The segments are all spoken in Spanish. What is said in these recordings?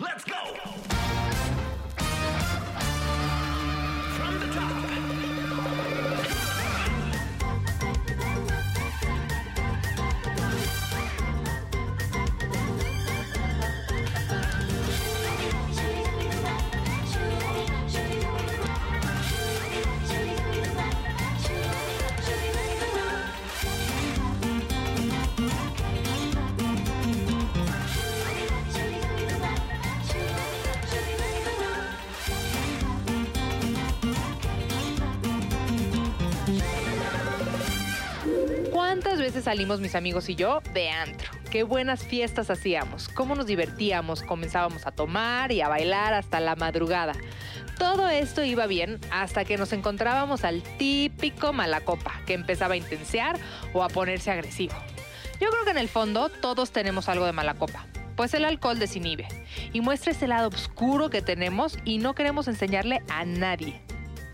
Let's go! Let's go. Salimos mis amigos y yo de antro? Qué buenas fiestas hacíamos, cómo nos divertíamos, comenzábamos a tomar y a bailar hasta la madrugada. Todo esto iba bien hasta que nos encontrábamos al típico malacopa, que empezaba a intensear o a ponerse agresivo. Yo creo que en el fondo todos tenemos algo de mala copa, pues el alcohol desinhibe y muestra ese lado oscuro que tenemos y no queremos enseñarle a nadie.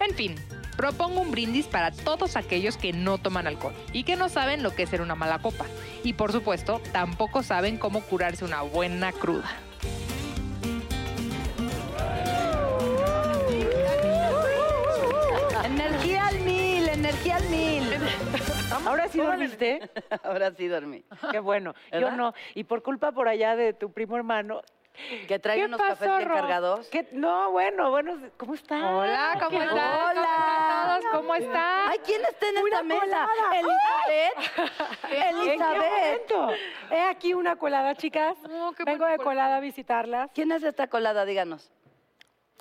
En fin, propongo un brindis para todos aquellos que no toman alcohol y que no saben lo que es ser una mala copa. Y por supuesto, tampoco saben cómo curarse una buena cruda. Energía al mil, energía al mil. Ahora sí dormiste. Ahora sí dormí. Qué bueno. Yo no. Y por culpa por allá de tu primo hermano. Que trae ¿Qué unos pasó, cafés bien Ro? cargados. ¿Qué? No, bueno, bueno. ¿Cómo estás? Hola, ¿cómo ¿Qué- están? ¿Cómo están todos? ¿Cómo están? Ay, ¿quién está en Una esta mesa? colada. Elizabeth. ¿En qué Elizabeth. momento? He aquí una colada, chicas. No, Vengo de colada a visitarlas. ¿Quién es esta colada? Díganos.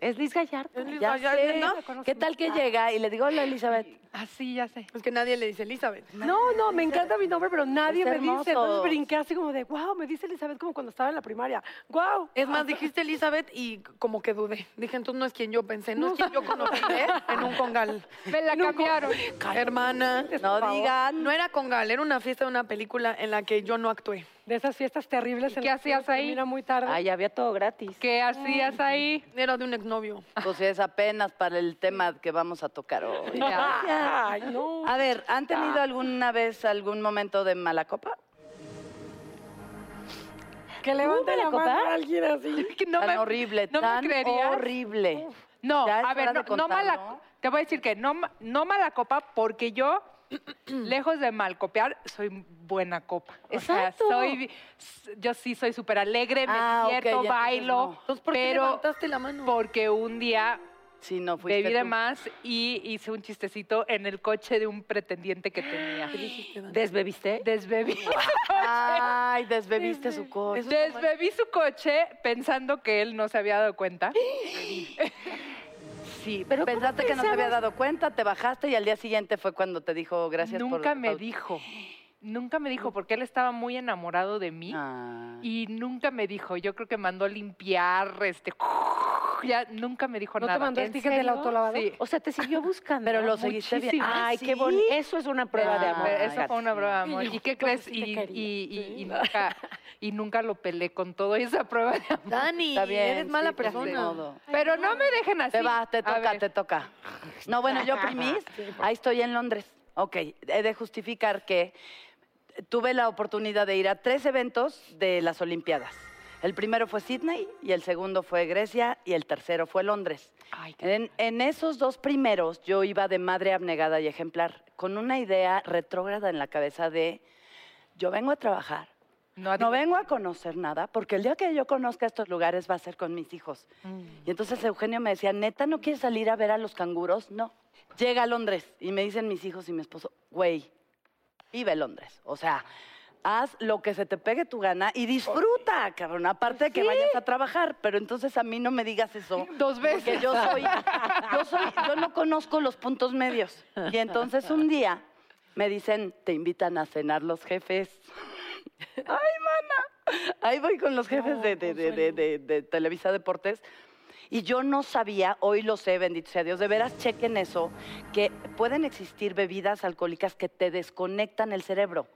Es Liz Gallardo. Ya sé. ¿no? ¿Qué tal que llega y le digo, hola, Elizabeth? Así, ya sé. Es que nadie le dice Elizabeth. No, no, me encanta mi nombre, pero nadie Es me dice. hermoso. Entonces brinqué así como de, wow, me dice Elizabeth como cuando estaba en la primaria. Wow. Es más, dijiste Elizabeth y como que dudé. Dije, entonces no es quien yo pensé, no es quien yo conocí ¿eh? en un congal. Me la cambiaron. Hermana, No digan. no era congal, era una fiesta de una película en la que yo no actué. De esas fiestas terribles. en qué las hacías ahí? termina muy tarde. Ay, había todo gratis. ¿Qué hacías ahí? Era de un exnovio. Pues es apenas para el tema que vamos a tocar hoy. Ay, no. A ver, ¿han tenido alguna vez algún momento de mala copa? Que levante la copa? mano a alguien así. Que no tan me- horrible, ¿no me tan creerías? horrible. No, a ver, no, de no mala, te voy a decir que no, no mala copa porque yo, lejos de mal copiar, soy buena copa. O sea, Exacto. soy, yo sí soy súper alegre, me Ah, divierto, bailo, no. Entonces, ¿por qué pero levantaste la mano? porque un día Sí, no fuiste bebí de más y hice un chistecito en el coche de un pretendiente que tenía. ¿Desbebiste? Desbebí. Ay, desbebiste su coche. Desbebí su coche pensando que él no se había dado cuenta. Sí, pero ¿cómo Pensaste que no se había dado cuenta, te bajaste y al día siguiente fue cuando te dijo gracias por... Nunca me dijo. Nunca me dijo porque él estaba muy enamorado de mí Ah. y nunca me dijo. Yo creo que mandó a limpiar, este, ya nunca me dijo ¿No te nada. mandó el ¿En ticket del serio? autolavado? Sí. O sea, te siguió buscando. Pero lo seguiste bien. Ay, qué bonito. Eso es una prueba de amor. Eso fue una prueba de amor. Y yo, ¿Y qué crees? sí te Y, quería. y- y- Sí. y nunca, y nunca lo pelé con todo esa prueba de amor. Dani, Está bien, eres mala sí, pues, persona. Pero no me dejen así. Te va, te toca, te toca. No, bueno, yo primis, ahí estoy en Londres. Ok, he de justificar que tuve la oportunidad de ir a tres eventos de las Olimpiadas. El primero fue Sydney y el segundo fue Grecia y el tercero fue Londres. Ay, En, en esos dos primeros yo iba de madre abnegada y ejemplar, con una idea retrógrada en la cabeza de yo vengo a trabajar, No vengo a conocer nada, porque el día que yo conozca estos lugares va a ser con mis hijos. Y entonces Eugenio me decía, neta, ¿no quieres salir a ver a los canguros? No. Llega a Londres y me dicen mis hijos y mi esposo, güey, vive Londres. O sea, haz lo que se te pegue tu gana y disfruta, cabrón. Aparte de que vayas a trabajar, pero entonces a mí no me digas eso. Dos veces. Porque yo soy, yo soy, yo no conozco los puntos medios. Y entonces un día me dicen, te invitan a cenar los jefes. Ay, mana. Ahí voy con los jefes de, de- de- de- de- de Televisa Deportes. Y yo no sabía, hoy lo sé, bendito sea Dios, de veras chequen eso, que pueden existir bebidas alcohólicas que te desconectan el cerebro.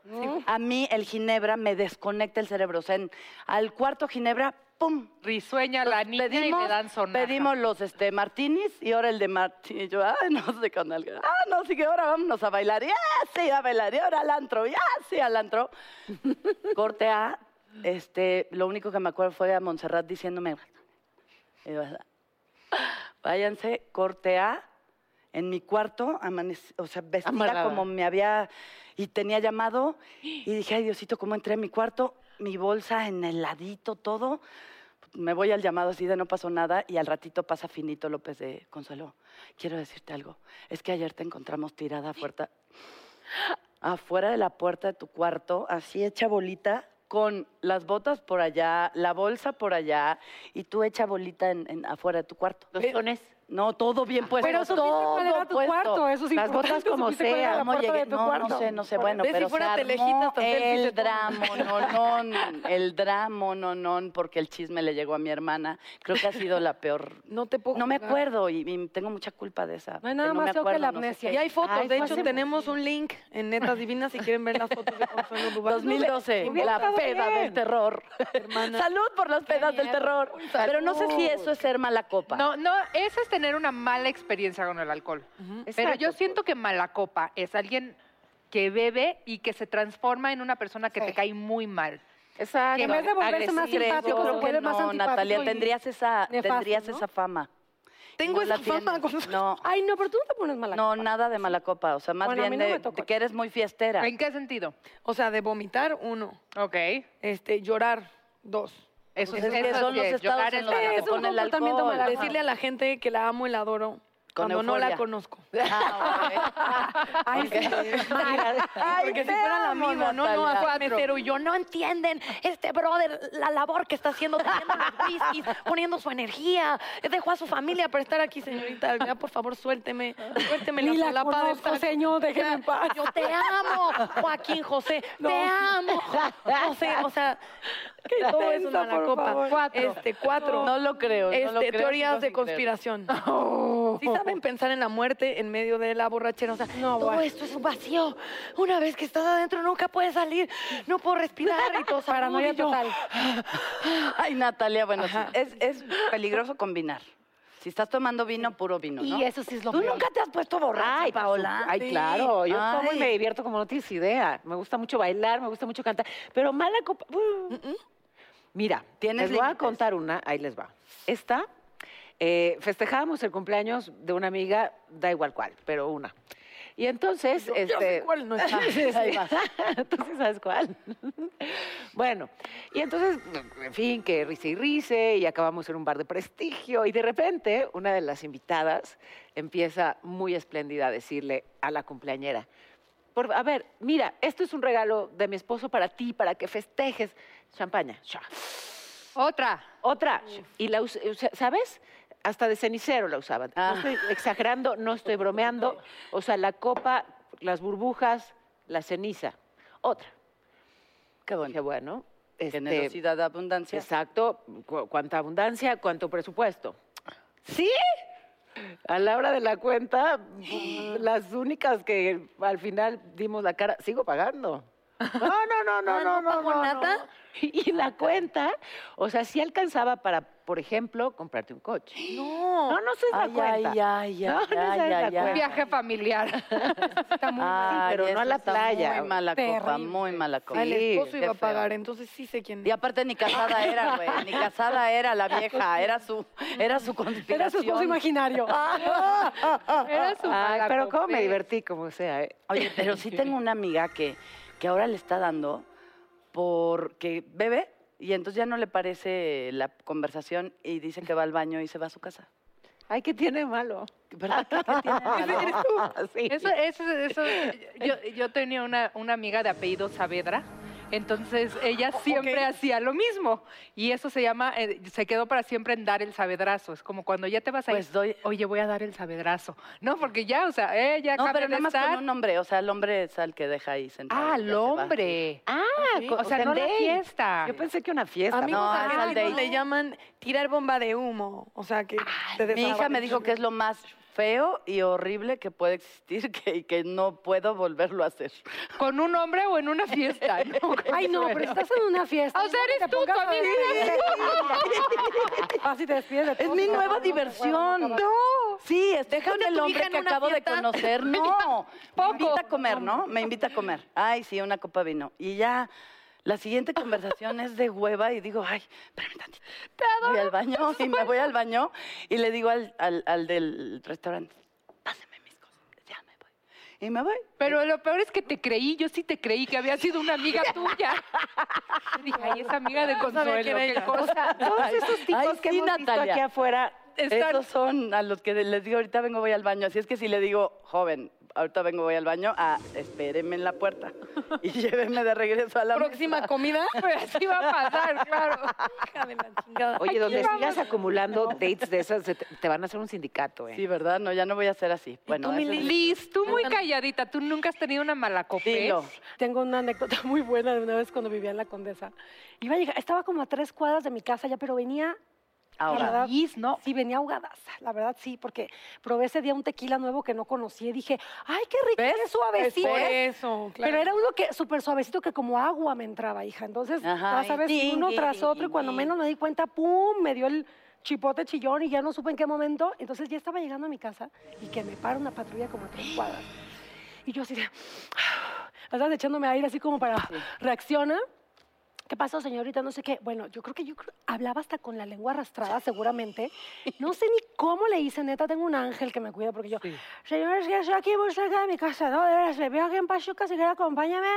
A mí el ginebra me desconecta el cerebro. O sea, en- al cuarto ginebra, ¡pum! Risueña la niña y me dan sonaja. pedimos los este, martinis y ahora el de martini. Yo, ay, no sé con algo. Ah, no, sí que ahora vámonos a bailar. Ya, sí, a bailar. Y ahora al antro. Ya, sí, al antro. Corte A. Este, lo único que me acuerdo fue a Montserrat diciéndome, y yo, váyanse, corte A. En mi cuarto, amanec- o sea, vestida Amarrada. como me había... Y tenía llamado. Y dije, ay, Diosito, ¿cómo entré a mi cuarto? Mi bolsa en el ladito, todo me voy al llamado así de no pasó nada y al ratito pasa Finito López de Consuelo. Quiero decirte algo. Es que ayer te encontramos tirada afuera, afuera de la puerta de tu cuarto, así hecha bolita, con las botas por allá, la bolsa por allá y tú hecha bolita en, en- afuera de tu cuarto. Los. No, todo bien puesto. Pero supiste todo cuál era tu puesto. cuarto, eso es Las botas como sea, No, no sé, no sé. Bueno, Ve si pero fuera se armó el drama, no, no, el drama, no, no, porque el chisme le llegó a mi hermana. Creo que ha sido la peor. No te puedo No me acuerdo y, y tengo mucha culpa de esa. No hay nada me más feo que acuerdo, la no sé amnesia. Y hay fotos, Ay, de hecho tenemos un link en Netas Divinas si quieren ver las fotos de Consuelo Duval. 2012, Hubiera la peda bien. del terror. Hermana. Salud por las pedas del terror. Pero no sé si eso es ser mala copa. No, no, eso es tener una mala experiencia con el alcohol. Pero yo siento que mala copa es alguien que bebe y que se transforma en una persona que te cae muy mal. Exacto. En vez de volverse más agresivo. simpático, Yo creo que vuelve más no, antipático Natalia, y tendrías esa, nefasto, tendrías ¿no? esa fama. Tengo No la esa fama. tienes. Con... No, Ay, no, pero tú no te pones mala no, copa. nada de mala copa. O sea, más Bueno, a mí bien no de, me tocó. de que eres muy fiestera. ¿En qué sentido? O sea, de vomitar, uno. Ok. Este, llorar, dos. Eso Es es, que eso son los estados en es los que pone el alcohol. Decirle a la gente que la amo y la adoro Con cuando no la conozco. Ay, sí. Ay, Porque si fuera la amigo, no, no, a mesero y yo no entienden este brother, la labor que está haciendo, trayendo los whiskies, poniendo su energía, dejó a su familia para estar aquí, señorita, ya por favor suélteme, suélteme Ni la solapa de conozco, señor, déjeme en paz. Yo te amo, Joaquín José, te amo, José, o sea, todo es una copa. favor. Cuatro. Este, cuatro. No lo creo. no Este, lo creo, teorías de sin creer. Conspiración. ¿Sí saben pensar en la muerte en medio de la borrachera? O sea, No, todo bueno. esto es un vacío. Una vez que estás adentro nunca puedes salir. No puedo respirar y todo. Paranoia y total. Ay, Natalia, bueno, sí, es, es peligroso combinar. Si estás tomando vino, puro vino, ¿no? Y eso sí es lo ¿Tú peor. nunca te has puesto borracha, Ay, Paola? Ay, Sí. claro. Yo como y Ay. me divierto como no tienes idea. Me gusta mucho bailar, me gusta mucho cantar. Pero mala copa. uh. Mira, Tienes les voy a contar una. Ahí les va. Esta, eh, festejábamos el cumpleaños de una amiga, da igual cuál, pero una. Y entonces, Yo- yo sé este, cuál no es. Ahí vas. Tú sí sabes cuál. bueno, y entonces, en fin, que risa y rice, y acabamos en un bar de prestigio, y de repente una de las invitadas empieza muy espléndida a decirle a la cumpleañera, por, a ver, mira, esto es un regalo de mi esposo para ti, para que festejes. Champaña. Otra. Otra. Y la ¿sabes? Hasta de cenicero la usaban. Ah. No estoy exagerando, no estoy bromeando. O sea, la copa, las burbujas, la ceniza. Otra. Qué bueno. bueno, este, Generosidad, abundancia. exacto, cu- cuánta abundancia, cuánto presupuesto. ¿Sí? A la hora de la cuenta, las únicas que al final dimos la cara, sigo pagando. No, no, no, no, Ah, no, ¿no no, no, nada? no. Y la cuenta, o sea, sí alcanzaba para, por ejemplo, comprarte un coche. No. No, no se da Ay, cuenta. ay, ay, No, ay, no se ay, da ay, cuenta. ay. Viaje familiar. Está muy Ay, pero no a la está playa. Muy mala copa, Terrible. muy mala copa. Ah, el Sí, esposo iba a pagar, entonces sí sé quién Y aparte ni casada era, güey, ni casada era la vieja, era su, era su conspiración. Era su esposo imaginario. Era su Ay, pero cómo me copa. divertí, como sea. ¿eh? Oye, pero sí tengo una amiga que, que ahora le está dando porque bebe y entonces ya no le parece la conversación y dice que va al baño y se va a su casa. Ay, ¿qué tiene malo? ¿Verdad que qué tiene malo? Sí. Eso, eso, eso, yo, yo tenía una, una amiga de apellido Saavedra, entonces ella siempre hacía lo mismo. Y eso se llama, eh, se quedó para siempre en dar el sabedrazo. Es como cuando ya te vas a ir, Pues doy- oye, voy a dar el sabedrazo. No, porque ya, o sea, ella No, pero nada más con estar. un hombre, o sea, el hombre es al que deja ahí sentado. Ah, el hombre. Ah, co- O sea, no la fiesta. Yo pensé que una fiesta. Amigos No, argentinos date. le llaman tirar bomba de humo. O sea, que te Mi hija me dijo que es lo más feo y horrible que puede existir que, y que no puedo volverlo a hacer. ¿Con un hombre o en una fiesta? No, Ay, no, pero estás en una fiesta. O sea, eres tú, pongas tu a- amiga. Vas y te despides de Es todos mi nueva diversión. no, No. Sí, estoy con a el hombre que acabo de conocer. No. Me Poco. invita a comer, ¿no? Me invita a comer. Ay, sí, una copa de vino. Y ya la siguiente conversación es de hueva y digo, ay, espérame tantito. Voy al baño y me voy al baño y le digo al, al, al del restaurante, pásame mis cosas. Ya me voy. Y me voy. Pero lo peor es que te creí, yo sí te creí que había sido una amiga tuya. Dije, ay, es amiga de Consuelo, qué cosa. Todos esos tipos Ay, que sí, hemos visto Natalia. aquí afuera. Están- Esos son a los que les digo, ahorita vengo, voy al baño. Así es que si le digo, joven, ahorita vengo, voy al baño, ah, espéreme en la puerta y lléveme de regreso a la Próxima mesa. comida. Pues así va a pasar, claro. Hija de la chingada. Oye, donde vamos. sigas acumulando dates de esas, te, van a hacer un sindicato, ¿eh? Sí, ¿verdad? No, ya no voy a hacer así. Bueno, tú, mi Liz, tú muy calladita, tú nunca has tenido una mala Dilo. Tengo una anécdota muy buena de una vez cuando vivía en la Condesa. Iba a llegar, estaba como a tres cuadras de mi casa ya, pero venía Liz, ¿no? Sí, venía ahogadaza, la verdad sí, porque probé ese día un tequila nuevo que no conocí y dije, ay, qué rico, ¿Ves? es suavecito. Por eso, Pero era uno que súper suavecito que como agua me entraba, hija. Entonces, Ajá, ya sabes, y uno tingui, tras otro y cuando menos me di cuenta, ¡pum! Me dio el chipote chillón y ya no supe en qué momento. Entonces ya estaba llegando a mi casa y que me para una patrulla como a tres cuadras. Y yo así de, estás echándome aire así como para reacciona. ¿Qué pasó, señorita? No sé qué. Bueno, yo creo que yo hablaba hasta con la lengua arrastrada, seguramente. No sé ni cómo le hice, neta. Tengo un ángel que me cuida porque yo, señores, que estoy aquí muy cerca de mi casa, ¿no? De veras, le veo aquí en Pachuca, si quiere, acompáñame.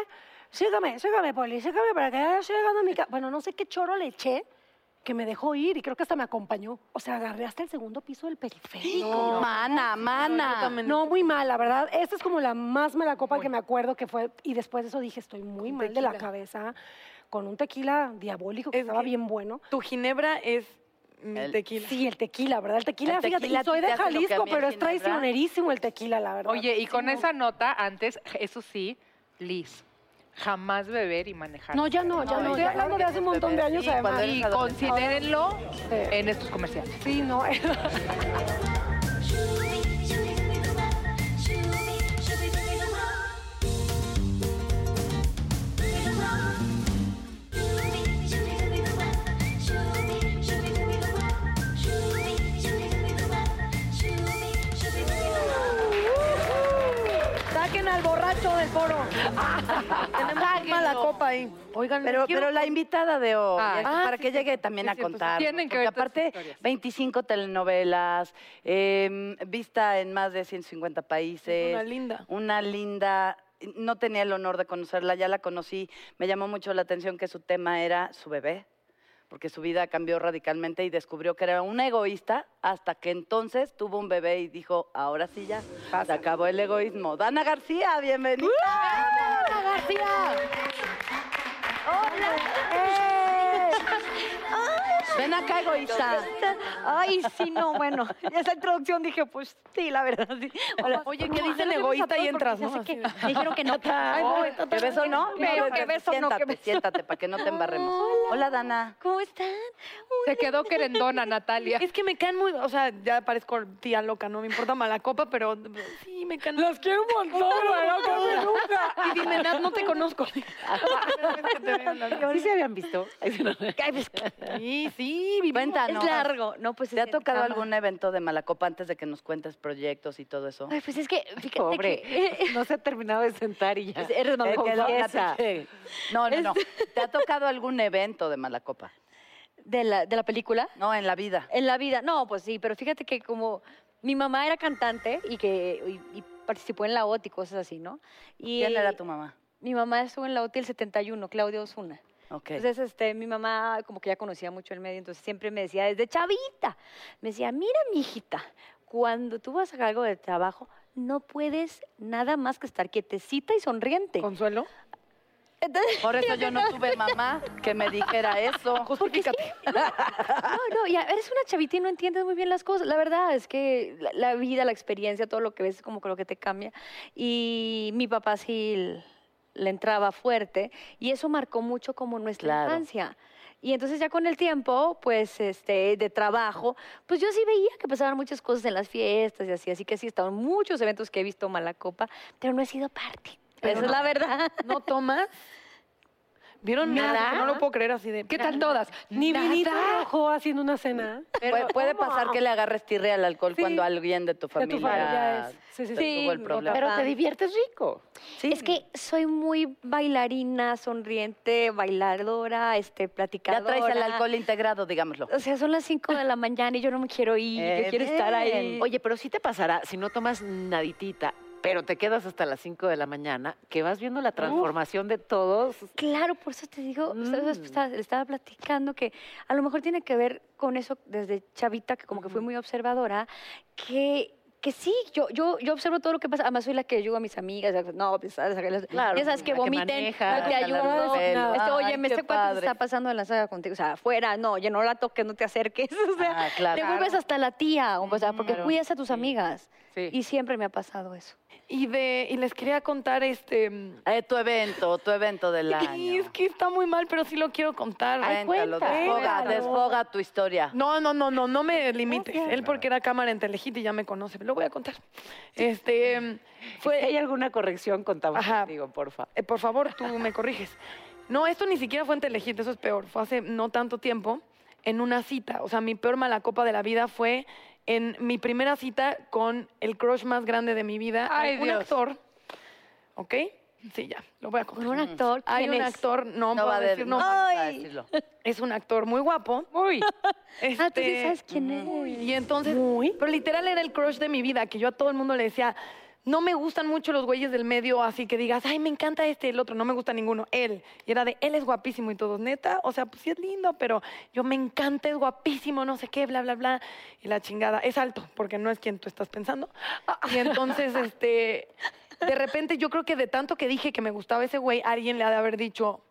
Sígame, sígame, Poli, sígame para que ya estoy llegando a mi casa. Bueno, no sé qué choro le eché que me dejó ir y creo que hasta me acompañó. O sea, agarré hasta el segundo piso del periférico. mana, mana. No, muy mal, la verdad. Esta es como la más mala copa que me acuerdo que fue. Y después de eso dije, estoy muy mal de la cabeza. Con un tequila diabólico que Es estaba que- bien bueno. Tu ginebra es mi El- tequila. Sí, el tequila, ¿verdad? El tequila, El fíjate, tequila y soy de Jalisco, pero es traicionerísimo el tequila, la verdad. Oye, y con esa nota, antes, eso sí, Liz, jamás beber y manejar. No, ya no, ya No, no. ya Estoy hablando de hace un montón de años, Sí, además. Y considérenlo Sí. en estos comerciales. Sí, no. del foro. Tenemos mala copa ahí. Oigan, Pero, pero la invitada de hoy, Ah, para sí, que sí. llegue también Sí, a pues, contar. tienen que porque ver todas aparte, sus historias. 25 telenovelas, eh, vista en más de 150 países. Una linda. Una linda. No tenía el honor de conocerla, ya la conocí. Me llamó mucho la atención que su tema era su bebé, porque su vida cambió radicalmente y descubrió que era una egoísta hasta que entonces tuvo un bebé y dijo, ahora sí ya, se acabó el egoísmo. Dana García, bienvenida. ¡Dana García! Ven acá, egoísta. Ay, sí, no, bueno. Esa introducción dije, pues sí, la verdad. sí. Hola. Oye, ¿qué No, dicen no egoísta y entras, no? Así. que- Me dijeron que no. Ay, voy. ¿Que beso no? Pero que beso no, siéntate, que beso. siéntate, para que no te embarremos. Hola, Dana. ¿Cómo están? Se quedó querendona, Natalia. Es que me caen muy, o sea, ya parezco tía loca, no me importa mala copa, pero sí me caen. Las quiero un montón, ¿verdad? nunca. Y dime, Nat, no te conozco. ¿Sí se habían visto? Sí, sí, vivimos. Cuéntanos. Es largo. No, pues ¿Te ha tocado cama. algún evento de Malacopa antes de que nos cuentes proyectos y todo eso? Ay, pues es que, fíjate Pobre, que... no se ha terminado de sentar y ya. Eres mamá. No, no, no. ¿Te ha tocado algún evento de Malacopa? ¿De la, ¿De la película? No, en la vida. En la vida, no, pues sí, pero fíjate que como mi mamá era cantante y que y, y participó en la OT y cosas así, ¿no? Y, ¿Quién era tu mamá? mi mamá estuvo en la OTI el 71, Claudia Osuna. Entonces, este, mi mamá como que ya conocía mucho el medio, entonces siempre me decía desde chavita, me decía, mira, mijita, cuando tú vas a sacar algo de trabajo, no puedes nada más que estar quietecita y sonriente. ¿Consuelo? Entonces, Por eso yo no tuve mamá que me dijera eso. Justifícate. no, no, ya eres una chavita y no entiendes muy bien las cosas. La verdad es que la, la vida, la experiencia, todo lo que ves es como que lo que te cambia. Y mi papá sí le entraba fuerte y eso marcó mucho como nuestra Claro. infancia. Y entonces ya con el tiempo, pues, este, de trabajo, pues yo sí veía que pasaban muchas cosas en las fiestas y así, así que sí, estaban muchos eventos que he visto mala copa, pero no he sido parte. Pero Esa es la verdad. ¿No tomas? ¿Vieron nada? No lo puedo creer así de... ¿Qué tal todas? Ni Nada. vinito rojo haciendo una cena. puede puede pasar que le agarres tirre al alcohol Sí. cuando alguien de tu De familia, tu familia es. Sí, sí, sí. tuvo el problema. Pero te diviertes rico. Sí. Es que soy muy bailarina, sonriente, bailadora, este, ya platicadora. traes el alcohol integrado, digámoslo. O sea, son las 5 de la mañana y yo no me quiero ir, Eh, yo quiero estar ahí. bien. Oye, pero sí te pasará, si no tomas naditita, pero te quedas hasta las 5 de la mañana, que vas viendo la transformación de todos. Claro, por eso te digo, ¿sabes? Mm. Estaba- le estaba platicando que a lo mejor tiene que ver con eso desde chavita, que como que fui muy observadora, que que sí, yo, yo, yo observo todo lo que pasa. Además, soy la que ayuda a mis amigas. No, pues, ¿sabes? Claro, ya sabes que vomiten, maneja, que que la ayudo. Este, oye, me este se padre. está pasando de la saga contigo. O sea, afuera, no, oye, no la toques, no te acerques. O sea, Ah, claro. te vuelves hasta la tía, o sea, porque cuidas a tus amigas. Sí. Y siempre me ha pasado eso. Y, de, y les quería contar este... Eh, tu evento, tu evento del Y año. es que está muy mal, pero sí lo quiero contar. Cuéntalo, cuenta. desfoga, Cuéntalo. desfoga tu historia. No, no, no, no, no me limites. Él porque era cámara en Telehit y ya me conoce. Lo voy a contar. Este, Si fue... hay alguna corrección, contamos Ajá. contigo, porfa. Eh, por favor, tú me corriges. No, esto ni siquiera fue en Telehit, eso es peor. Fue hace no tanto tiempo, en una cita. O sea, mi peor mala copa de la vida fue en mi primera cita con el crush más grande de mi vida. Ay, Hay un Dios. actor, ¿ok? Sí, ya, lo voy a contar. Con un actor, Hay ¿quién un es? actor, no, No puedo va a de- decir no a decirlo. Es un actor muy guapo. Uy, Ah, tú sí Este, sabes quién es. y entonces, pero literal era el crush de mi vida, que yo a todo el mundo le decía, no me gustan mucho los güeyes del medio, así que digas, ay, me encanta este, el otro, no me gusta ninguno, él. Y era de, él es guapísimo y todos, neta, o sea, pues sí es lindo, pero yo me encanta, es guapísimo, no sé qué, bla, bla, bla. Y la chingada, es alto, porque no es quien tú estás pensando. Y entonces, este, de repente yo creo que de tanto que dije que me gustaba ese güey, alguien le ha de haber dicho,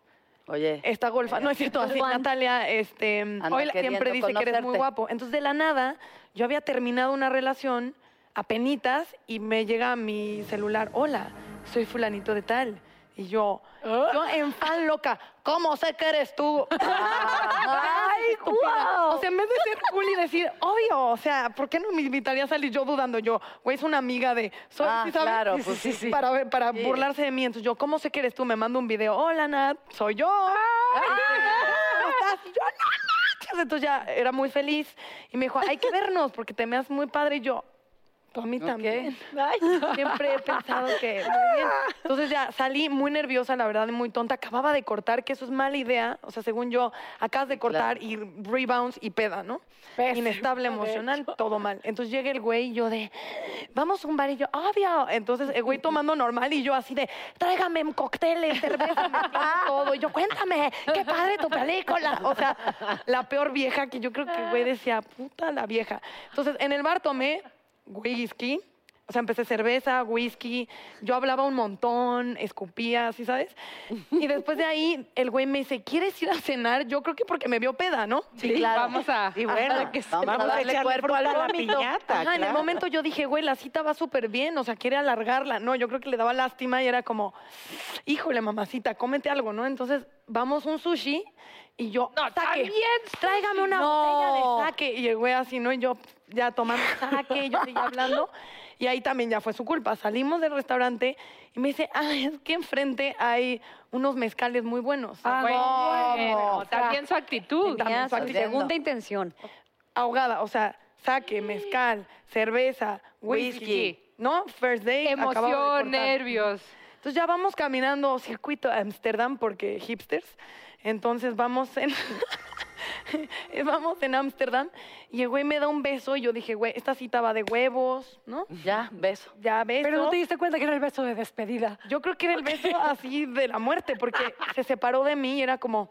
Oye, esta golfa. No es cierto, así Juan. Natalia este, Anda hoy siempre dice que eres muy guapo. Entonces, de la nada, yo había terminado una relación a penitas y me llega a mi celular, hola, soy fulanito de tal. Y yo, yo en fan loca, ¿cómo sé que eres tú? ¡Ay, estúpida! O sea, en vez de ser cool y decir, obvio, o sea, ¿por qué no me invitaría a salir yo dudando? Yo, güey, es una amiga de... Soy, Ah, ¿sí sabes? claro, pues sí, sí. Para, ver- para Sí. burlarse de mí. Entonces yo, ¿cómo sé que eres tú? Me mando un video, hola, Nat, soy yo. ¿Cómo estás? Y yo, no manches. Entonces ya era muy feliz. Y me dijo, hay que vernos porque te me haces muy padre. Y yo, tú a mí también. Ay, siempre he pensado que muy bien. Entonces ya salí muy nerviosa, la verdad, muy tonta. Acababa de cortar, que eso es mala idea. O sea, según yo, acabas de cortar y rebounds y peda, ¿no? Inestable emocional, todo mal. Entonces llega el güey y yo de, vamos a un bar y yo, obvio. Entonces el güey tomando normal y yo así de, tráigame cócteles, cerveza, todo. Y yo, cuéntame, qué padre tu película. O sea, la peor vieja que yo creo que el güey decía, puta la vieja. Entonces en el bar tomé whisky. O sea, empecé cerveza, whisky. Yo hablaba un montón, escupía, ¿sí sabes? Y después de ahí, el güey me dice, ¿quieres ir a cenar? Yo creo que porque me vio peda, ¿no? sí, claro. vamos a... Y bueno, Vamos a darle echarle cuerpo a la piñata. Ajá, en el claro. momento yo dije, güey, la cita va súper bien, o sea, quiere alargarla. No, yo creo que le daba lástima y era como, híjole, mamacita, cómete algo, ¿no? Entonces, vamos un sushi y yo, no, saque, tráigame una botella de saque. Y el güey así, ¿no? Y yo ya tomando saque, yo seguía hablando. Y ahí también ya fue su culpa. Salimos del restaurante y me dice, ay, es que enfrente hay unos mezcales muy buenos. Ah, Bueno, también su actitud. Tenía su Entiendo. segunda intención. ahogada, o sea, saque, mezcal, cerveza, whisky, Whisky. ¿no? First day, de Emoción, nervios. Entonces ya vamos caminando circuito a Amsterdam porque hipsters. Entonces vamos en vamos en Ámsterdam y el güey me da un beso y yo dije, güey, esta cita va de huevos, ¿no? Ya, beso. Ya beso. Pero no te diste cuenta que era el beso de despedida. Yo creo que era el beso así de la muerte, porque se separó de mí y era como,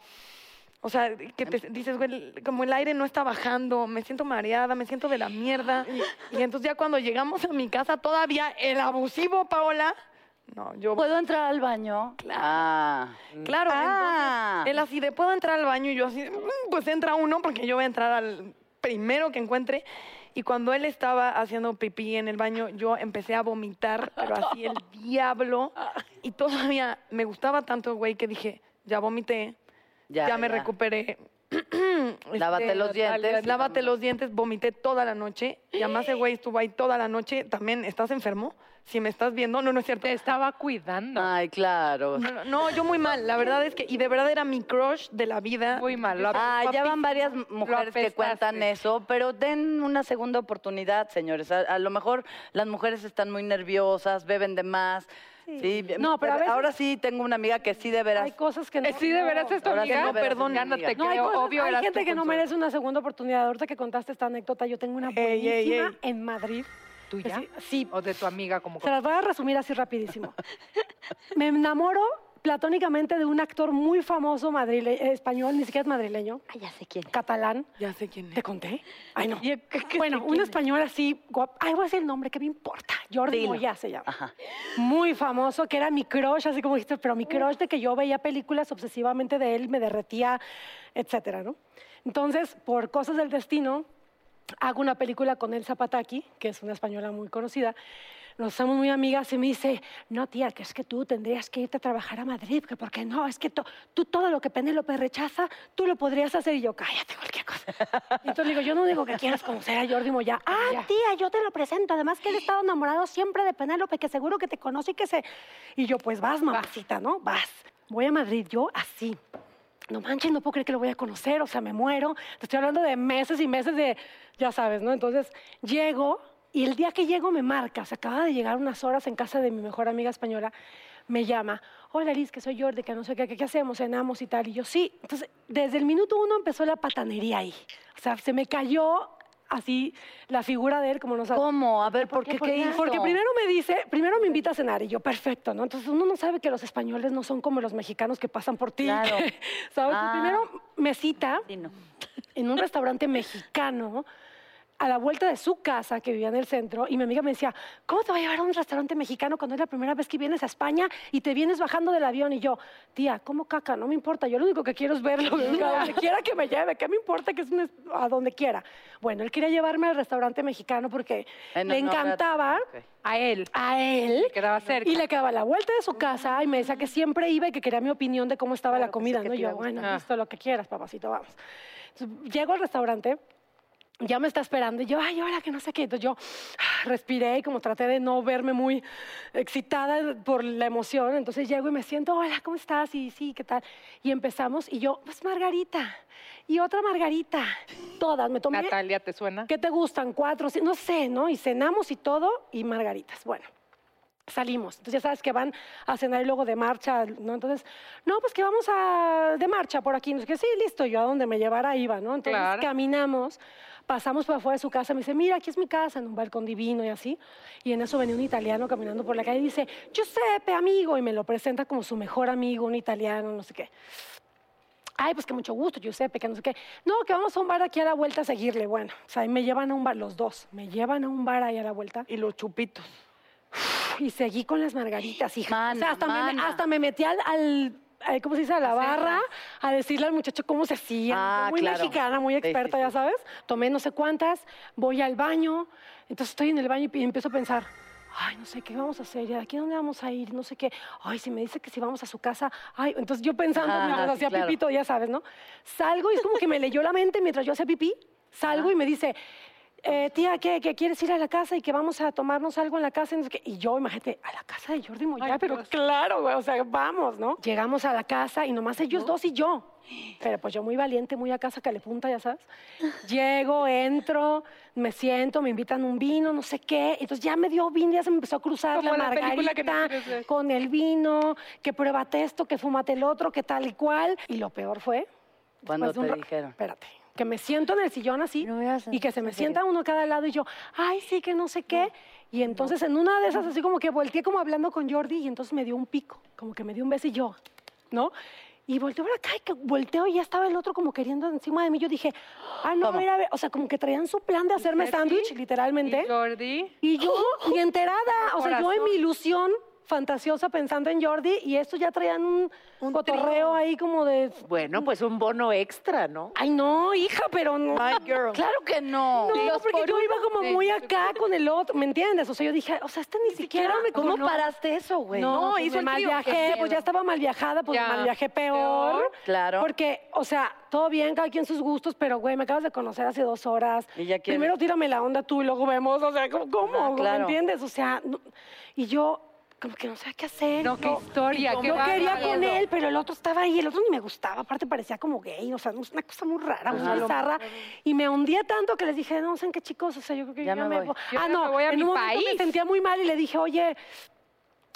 o sea, que te dices, güey, como el aire no está bajando, me siento mareada, me siento de la mierda. Y entonces ya cuando llegamos a mi casa, todavía el abusivo, Paola, no, yo... ¿Puedo entrar al baño? Ah. Claro, Ah. entonces, él así de, ¿puedo entrar al baño? Y yo así, "Mm, pues entra uno porque yo voy a entrar al primero que encuentre. Y cuando él estaba haciendo pipí en el baño, yo empecé a vomitar, pero así el diablo. Y todavía me gustaba tanto, güey, que dije, ya vomité, Ya, ya, me ya. recuperé. Lávate Este, los dientes. Lávate los dientes, vomité toda la noche. Y además el güey estuvo ahí toda la noche. También, ¿estás enfermo? Si me estás viendo, no, no es cierto. Te estaba cuidando. Ay, claro. No, no, no, yo muy mal. La verdad es que, y de verdad era mi crush de la vida. Muy mal. lo Ah, ya van varias mujeres que cuentan eso, pero den una segunda oportunidad, señores. A, a lo mejor las mujeres están muy nerviosas, beben de más. Sí. No, pero a veces- ahora sí tengo una amiga que sí de veras. Hay cosas que no. Eh, Sí, de veras es tu Ahora amiga. Perdón, no te No, creo. cosas- Obvio hay gente que no merece una segunda oportunidad. Ahorita que contaste esta anécdota, yo tengo una Ey, ey, buenísima ey. en Madrid. ¿Tuya? Sí, sí, ¿O de tu amiga como se las voy a resumir así rapidísimo. Me enamoro platónicamente de un actor muy famoso madrile- eh, español, ni siquiera es madrileño, Ay, ya sé quién. catalán. Ya sé quién es. ¿Te conté? Ay, no. ¿Y qué- qué- Bueno, un es? español así, guap- ay, voy a decir el nombre, ¿qué me importa? Jordi. Moya se llama. Ajá. Muy famoso, que era mi crush, así como dijiste, pero mi crush de que yo veía películas obsesivamente de él, me derretía, etcétera, ¿no? Entonces, por cosas del destino, hago una película con Elsa Pataki, que es una española muy conocida. Nos somos muy amigas y me dice, no, tía, que es que tú tendrías que irte a trabajar a Madrid, que porque no, es que to- tú todo lo que Penélope rechaza, tú lo podrías hacer. Y yo, cállate, cualquier cosa. Y entonces digo, yo no digo que quieras conocer a Jordi Moya. Ah, tía, yo te lo presento. Además que él estaba enamorado siempre de Penélope, que seguro que te conoce y que se... Y yo, pues vas, mamacita, ¿no? Vas. Voy a Madrid, yo así. No manches, no puedo creer que lo voy a conocer, o sea, me muero. Te estoy hablando de meses y meses de, ya sabes, ¿no? Entonces, llego y el día que llego me marca, o sea, acaba de llegar unas horas en casa de mi mejor amiga española, me llama, hola Liz, que soy Jordi, que no sé qué, qué hacemos, cenamos y tal. Y yo, sí. Entonces, desde el minuto uno empezó la patanería ahí. O sea, se me cayó así la figura de él, como no sabes. ¿Cómo? A ver, ¿por qué? ¿Qué hizo? Porque primero me dice, primero me invita a cenar y yo, perfecto, ¿no? Entonces uno no sabe que los españoles no son como los mexicanos que pasan por ti. Claro. ¿Sabes? Ah. Primero me cita Sí, no. en un restaurante mexicano a la vuelta de su casa que vivía en el centro y mi amiga me decía, ¿cómo te va a llevar a un restaurante mexicano cuando es la primera vez que vienes a España y te vienes bajando del avión? Y yo, tía, ¿cómo caca? No me importa, yo lo único que quiero es verlo, a donde quiera que me lleve, ¿qué me importa que es un a donde quiera? Bueno, él quería llevarme al restaurante mexicano porque le encantaba. A él. a él. Le quedaba cerca. Y le quedaba a la vuelta de su casa y me decía que siempre iba y que quería mi opinión de cómo estaba la comida. ¿no? Yo, bueno, gustar. listo, lo que quieras, papacito, vamos. Entonces, llego al restaurante, ya me está esperando y yo, ay, ahora que no sé qué. Entonces yo ah, respiré y como traté de no verme muy excitada por la emoción, entonces llego y me siento, hola, ¿cómo estás? Y sí, ¿qué tal? Y empezamos y yo, pues Margarita. Y otra Margarita. Todas, me tomé. Natalia, ¿te suena? ¿Qué te gustan? Cuatro, no sé, ¿no? Y cenamos y todo, y margaritas. Bueno, salimos. Entonces ya sabes que van a cenar y luego de marcha, ¿no? Entonces, no, pues que vamos a, de marcha por aquí. No sé qué, sí, listo, yo a donde me llevara iba, ¿no? Entonces Claro. caminamos, pasamos por afuera de su casa, me dice, mira, aquí es mi casa, en un balcón divino y así. Y en eso venía un italiano caminando por la calle y dice, Giuseppe, amigo, y me lo presenta como su mejor amigo, un italiano, no sé qué. Ay, pues que mucho gusto, Giuseppe, que no sé qué. No, que vamos a un bar aquí a la vuelta a seguirle. Bueno, o sea, me llevan a un bar, los dos, me llevan a un bar ahí a la vuelta. Y los chupitos. Y seguí con las margaritas, hija. o Mana, sea, hasta, me, mana. hasta me metí al, ¿cómo se dice? A la barra a decirle al muchacho cómo se hacía. Ah, muy claro. mexicana, muy Sí, sí, experta, ya sabes. Tomé no sé cuántas, voy al baño. Entonces estoy en el baño y empiezo a pensar, ay, no sé qué vamos a hacer, ¿y de aquí a dónde vamos a ir? No sé qué. Ay, si me dice que si vamos a su casa, ay, entonces yo pensando Ajá, mientras hacía claro. pipito, ya sabes, ¿no? Salgo y es como que me leyó la mente mientras yo hacía pipí. Salgo y me dice, eh, tía, ¿qué, que quieres ir a la casa y que vamos a tomarnos algo en la casa? Y, yo, imagínate, a la casa de Jordi Moya, Ay, pero Dios. claro, güey, o sea, vamos, ¿no? Llegamos a la casa y nomás ellos dos y yo. Pero pues yo muy valiente, muy a casa calepunta, ya sabes. Llego, entro, me siento, me invitan un vino, no sé qué. Entonces ya me dio vino, ya se me empezó a cruzar Como la la película que no margarita con el vino, que pruébate esto, que fúmate el otro, que tal y cual. Y lo peor fue... Cuando te dijeron. Espérate. Que me siento en el sillón así No y que se me sienta uno a cada lado y yo, ay, sí, que no sé qué. Y entonces en una de esas así como que volteé como hablando con Jordi y entonces me dio un pico, como que me dio un beso y yo, ¿no? Y volteo para acá y que volteo y ya estaba el otro como queriendo encima de mí. Yo dije, ah, no, mira, a ver", o sea, como que traían su plan de hacerme sándwich, literalmente. ¿Y Jordi? Y yo, ni enterada, o sea, yo en mi ilusión fantasiosa pensando en Jordi y estos ya traían un, cotorreo ahí como de... Bueno, pues un bono extra, ¿no? Ay, no, hija, pero no. Claro que no. No, porque yo iba como muy acá con el otro, ¿me entiendes? O sea, yo dije, o sea, este ni siquiera me ¿Cómo paraste eso, güey? No, pues hizo me el mal trío. viajé, pues ya estaba mal viajada, pues Ya, mal viajé peor. peor. Claro. Porque, o sea, todo bien, cada quien sus gustos, pero güey, me acabas de conocer hace dos horas. Y ya quieres- Primero tírame la onda tú y luego vemos, o sea, ¿cómo? cómo? claro. ¿Me entiendes? O sea, no- y yo como que no sabía qué hacer. No, qué Yo- historia, qué yo quería bárbaro. con él, pero el otro estaba ahí, el otro ni me gustaba, aparte parecía como gay, o sea, una cosa muy rara, muy bizarra. Y me hundía tanto que les dije, no, ¿saben qué chicos? O sea, yo creo que Ya ya, me me voy. voy. Yo Ah, ya me no, voy a en mi un momento me sentía muy mal y le dije, oye,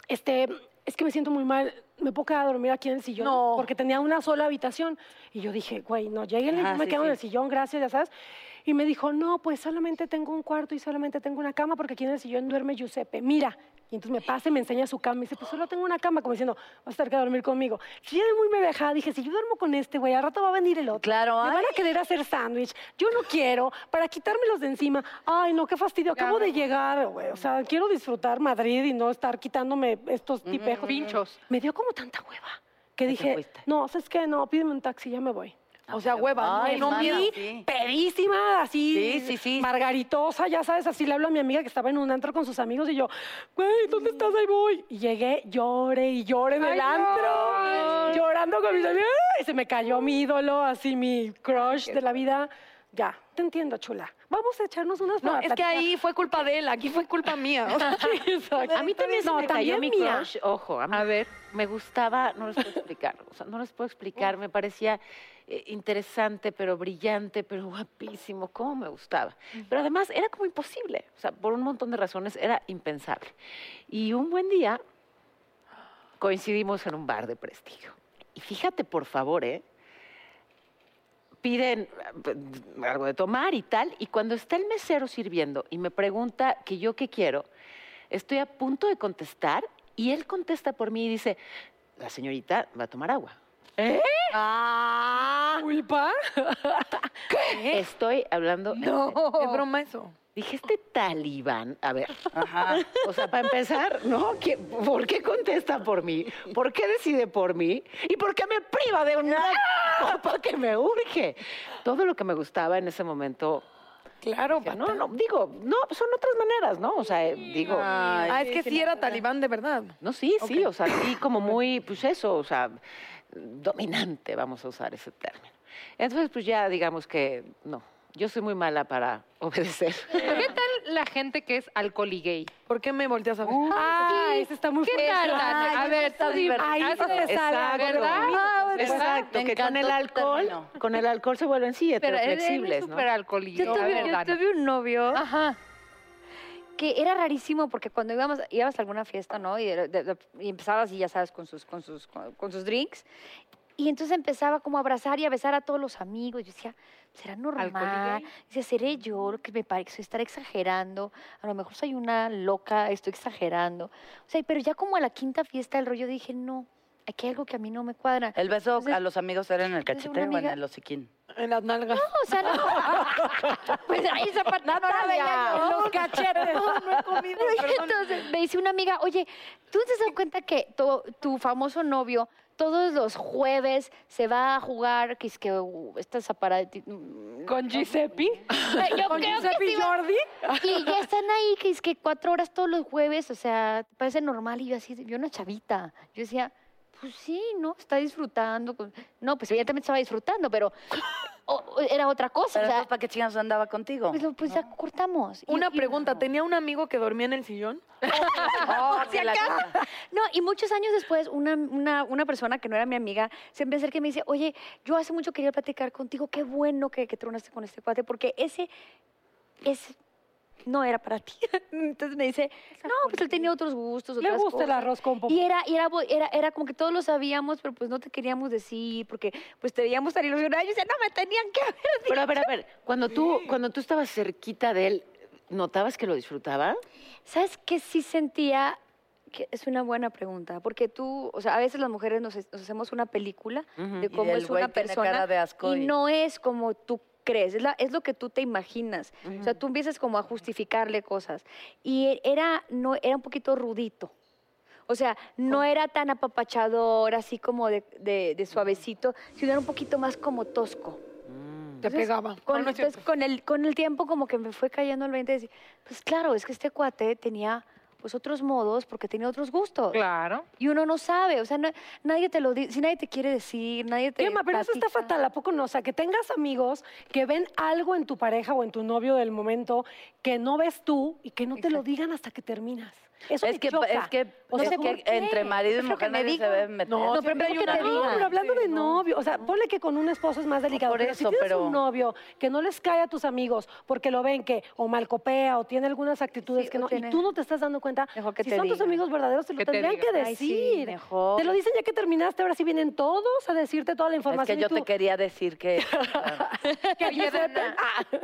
este, es que me siento muy mal, me puedo quedar a dormir aquí en el sillón, No. porque tenía una sola habitación. Y yo dije, güey, no, lleguen, Ajá, me sí, quedo en el sillón, gracias, ya sabes. Y me dijo, no, pues solamente tengo un cuarto y solamente tengo una cama, porque aquí en el sillón duerme Giuseppe. Mira. Y entonces me pasa y me enseña su cama. Y dice, pues solo tengo una cama, como diciendo, vas a tener que dormir conmigo. Y yo muy me dejaba, dije, si yo duermo con este, güey, al rato va a venir el otro. Claro, Me van a querer hacer sándwich. Yo no quiero, para quitármelos de encima. Ay, no, qué fastidio. Acabo de llegar, güey. O sea, quiero disfrutar Madrid y no estar quitándome estos tipejos. Pinchos. Me dio como tanta hueva que dije, fuiste? no, ¿sabes qué? No, pídeme un taxi, ya me voy. O sea, hueva. Ay, no, miedo. sí. Pedísima, así, Sí, sí, margaritosa, ya sabes, así le hablo a mi amiga que estaba en un antro con sus amigos y yo, güey, ¿dónde estás? Ahí voy. Y llegué, llore y llore en el antro, llorando con mis amigos. Y se me cayó mi ídolo, así mi crush de la vida. Ya, te entiendo, chula. Vamos a echarnos unas No, es que ahí fue culpa de él, aquí fue culpa mía. O sea. A mí también se No, me cayó mi mía. crush. Ojo, a, mí A ver. me gustaba, no les puedo explicar, o sea, no les puedo explicar, me parecía eh, interesante, pero brillante, pero guapísimo, cómo me gustaba. Pero además era como imposible, o sea, por un montón de razones era impensable. Y un buen día coincidimos en un bar de prestigio. Y fíjate, por favor, ¿eh? Piden eh, algo de tomar y tal, y cuando está el mesero sirviendo y me pregunta que yo qué quiero, estoy a punto de contestar y él contesta por mí y dice, la señorita va a tomar agua. ¿Eh? Ah, ¿Culpa? Estoy hablando. no, es broma eso. Dije, este talibán, a ver, Ajá. o sea, para empezar, ¿no? ¿Qué- ¿Por qué contesta por mí? ¿Por qué decide por mí? ¿Y por qué me priva de una copa que me urge? Todo lo que me gustaba en ese momento. Claro, dije, no, no, digo, no, son otras maneras, ¿no? O sea, eh, digo. Ay, Ah, es que sí era talibán de verdad. No, sí, sí, o sea, sí, como muy, pues eso, o sea, dominante, vamos a usar ese término. Entonces, pues ya digamos que no, yo soy muy mala para obedecer. ¿Qué tal la gente que es alcohol y gay? ¿Por qué me volteas a ver? Ah, ese está muy ¿Qué fuerte. tal? Ay, a ver, está divertido. Ahí haz- se algo, ¿verdad? Ah. Exacto, Me que con el alcohol, término. con el alcohol se vuelven sí Pero él es heteroflexibles, ¿no? súper alcohol y Yo tuve, yo tuve un novio Ajá. que era rarísimo porque cuando íbamos, íbamos a alguna fiesta, ¿no? Y, de- de- de- y empezaba así, ya sabes, con sus, con, sus, con, con sus drinks. Y entonces empezaba como a abrazar y a besar a todos los amigos. Yo decía, ¿será normal? Decía, ¿seré yo lo que me parece estar exagerando? A lo mejor soy una loca, estoy exagerando. O sea, pero ya como a la quinta fiesta del rollo dije, no, aquí hay algo que a mí no me cuadra. El beso Entonces, a los amigos era en el cachete o en el hociquín. En las nalgas. No, o sea, no. pues ahí parte no la veía yo. Los cachetes. No, no he comido, perdón. Entonces me dice una amiga, oye, ¿tú te has dado cuenta que tu, tu famoso novio todos los jueves se va a jugar, que es que uh, estas aparatos... ¿Con Giuseppe? Yo ¿Con creo que Giuseppe sí Jordi? Y ya están ahí, que es que cuatro horas todos los jueves, o sea, ¿te parece normal? Y yo así, yo una chavita. Yo decía, pues sí, ¿no? Está disfrutando. con- No, pues evidentemente estaba disfrutando, pero o- era otra cosa. Pero o sea, entonces, ¿para qué chingados andaba contigo? pues, lo- pues ya cortamos. Y- Una y- pregunta, ¿tenía un amigo que dormía en el sillón? Oh, que la- No, y muchos años después, una, una, una persona que no era mi amiga se me acerca y me dice, oye, yo hace mucho quería platicar contigo, qué bueno que, que tronaste con este cuate, porque ese es no era para ti. Entonces me dice, no, pues él tenía otros gustos, Le otras gusta el cosas". arroz con. Y era, y era, era, era como que todos lo sabíamos, pero pues no te queríamos decir, porque pues te veíamos tan ilusionada. Y yo decía, no, me tenían que haber dicho". Pero a ver, a ver, cuando tú, cuando tú estabas cerquita de él, ¿notabas que lo disfrutaba? ¿Sabes qué sí sentía? Que es una buena pregunta, porque tú, o sea, a veces las mujeres nos, nos hacemos una película de Y cómo el es una persona cara de asco y y- no es como tú crees, es, la- es lo que tú te imaginas. O sea, tú empiezas como a justificarle cosas. Y era, no, era un poquito rudito. O sea, no era tan apapachador, así como de, de- de suavecito, sino era un poquito más como tosco. Te Entonces, pegaba. Con, No, no es entonces, cierto. con, el, con el tiempo como que me fue cayendo el 20 de decir, pues claro, es que este cuate tenía pues otros modos porque tenía otros gustos. Claro. Y uno no sabe, o sea, no- nadie te lo dice, si nadie te quiere decir, nadie te Emma, pero eso está fatal, ¿a poco no? O sea, que tengas amigos que ven algo en tu pareja o en tu novio del momento que no ves tú y que no te lo digan hasta que terminas. Eso Es me que, choca. es que, O es sea, que entre marido y que mujer me nadie se debe meter. No, No, pero que una te No, digan. pero hablando de Sí, novio, o sea, ponle que con un esposo es más delicado. Por pero eso, si tienes pero- un novio que no les cae a tus amigos porque lo ven que o malcopea o tiene algunas actitudes Sí, que no, tiene- y tú no te estás dando cuenta, Mejor que si te son tus amigos verdaderos, te lo Que te tendrían que digan. Ay, sí, decir. mejor. Te lo dicen ya que terminaste, ahora sí vienen todos a decirte toda la Es información. que y yo tú, te quería decir que... que Oye, Dana,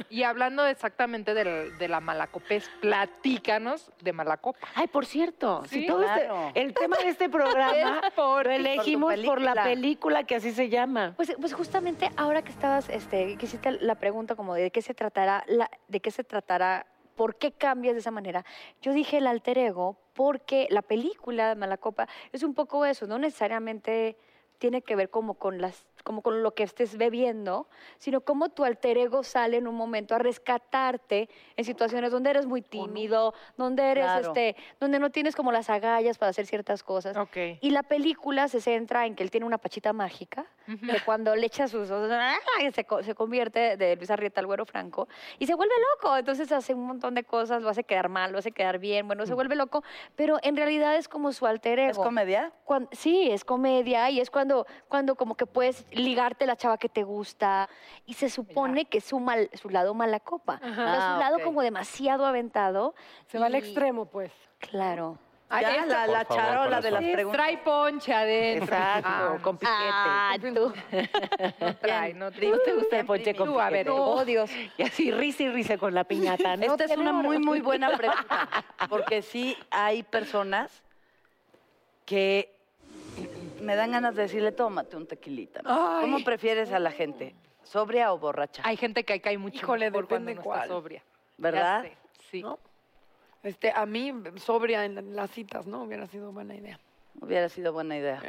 y hablando exactamente de la malacopés, platícanos de malacopa. Ay, por cierto, si todo este- claro. el tema de este programa Es por- lo elegimos por, la película. película que así se llama. Pues, pues justamente ahora que estabas, este, que hiciste la pregunta como de qué se tratará, la, de qué se tratará, por qué cambias de esa manera, yo dije el alter ego porque la película Malacopa es un poco eso, no necesariamente tiene que ver como con las como con lo que estés bebiendo, sino como tu alter ego sale en un momento a rescatarte en situaciones donde eres muy tímido, donde eres Claro. este, donde no tienes como las agallas para hacer ciertas cosas. Ok. Y la película se centra en que él tiene una pachita mágica, que cuando le echa sus se, se convierte de Luis Arrieta al Güero Franco y se vuelve loco. Entonces hace un montón de cosas, lo hace quedar mal, lo hace quedar bien, bueno, se vuelve loco, pero en realidad es como su alter ego. ¿Es comedia? Cuan- sí, es comedia y es cuando, cuando como que puedes ligarte la chava que te gusta y se supone que es su, mal, su lado mala copa. O sea, Ah, su lado ok. como demasiado aventado. Se va al y- extremo, pues. Claro. Ay, Ya, la, la favor, charola de las preguntas. Trae ponche adentro. Exacto, Ah, con piquete. Ah, tú. no trae, no trae. ¿No te gusta el ponche con Tú, a ver, piquete? Oh, Dios. Y así risa y risa con la piñata, ¿no? Esta es una muy, muy buena pregunta. Porque sí hay personas que me dan ganas de decirle, tómate un tequilita. Ay. ¿Cómo prefieres a la gente? ¿Sobria o borracha? Hay gente que cae mucho Híjole, mejor cuando depende no cuál. está sobria. ¿Verdad? Sé, Sí. ¿No? Este, a mí, sobria en las citas, ¿no? Hubiera sido buena idea. Hubiera sido buena idea.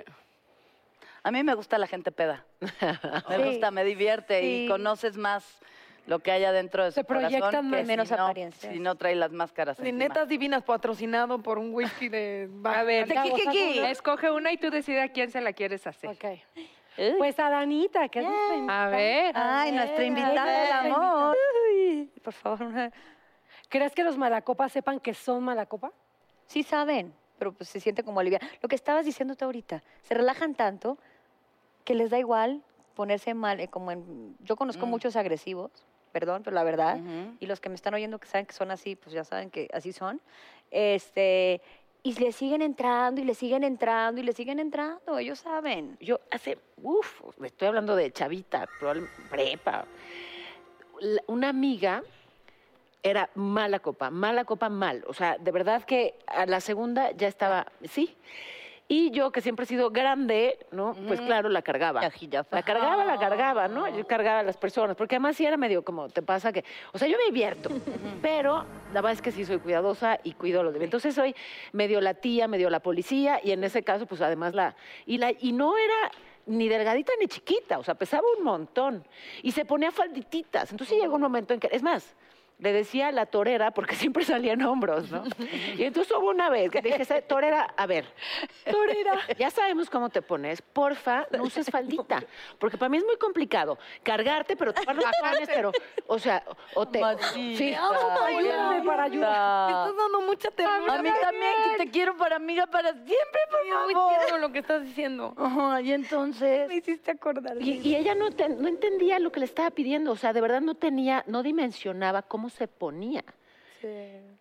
A mí me gusta la gente peda. Me Sí. gusta, me divierte y conoces más lo que hay adentro de su Se proyectan corazón que más. si Menos no- apariencias. Si no trae las máscaras Ni netas divinas patrocinado por un whisky de... A ver, Te saco una. escoge una y tú decides a quién se la quieres hacer. Ok. Pues a Danita, que es nuestra invitada. A ver. Ay, nuestra invitada del amor. Uy, por favor, una- ¿Crees que los malacopas sepan que son malacopa? sí saben, pero pues se siente como aliviar. Lo que estabas diciendo tú ahorita, se relajan tanto que les da igual ponerse mal, eh, como en, yo conozco Mm. muchos agresivos, perdón, pero la verdad, y los que me están oyendo que saben que son así, pues ya saben que así son, este, y le siguen entrando y le siguen entrando y le siguen entrando, ellos saben. Yo hace, uff, estoy hablando de chavita, prepa. Una amiga era mala copa, mala copa mal. O sea, de verdad que a la segunda ya estaba, sí. Y yo, que siempre he sido grande, ¿no? Pues claro, la cargaba. La cargaba, la cargaba, ¿no? Yo cargaba a las personas, porque además sí era medio como, te pasa que, o sea, yo me divierto, pero la verdad es que sí soy cuidadosa y cuido lo de Entonces soy medio la tía, medio la policía, y en ese caso, pues además la, y la, y no era ni delgadita ni chiquita, o sea, pesaba un montón, y se ponía faldititas. Entonces llegó un momento en que, es más, le decía la torera, porque siempre salía en hombros, ¿no? Y entonces hubo una vez que dije, "¿Sabe, torera, a ver, torera, ya sabemos cómo te pones, porfa, no uses faldita, porque para mí es muy complicado cargarte, pero tapar los planes, pero, o sea, o te... Sí, Ayúdame para ayudar. Me estás dando mucha ternura. A mí también, que te quiero para amiga para siempre, por Muy favor. tierno lo que estás diciendo. Ajá, y entonces... Me hiciste acordar. Y, y ella no, te- no entendía lo que le estaba pidiendo, o sea, de verdad no tenía, no dimensionaba cómo se ponía.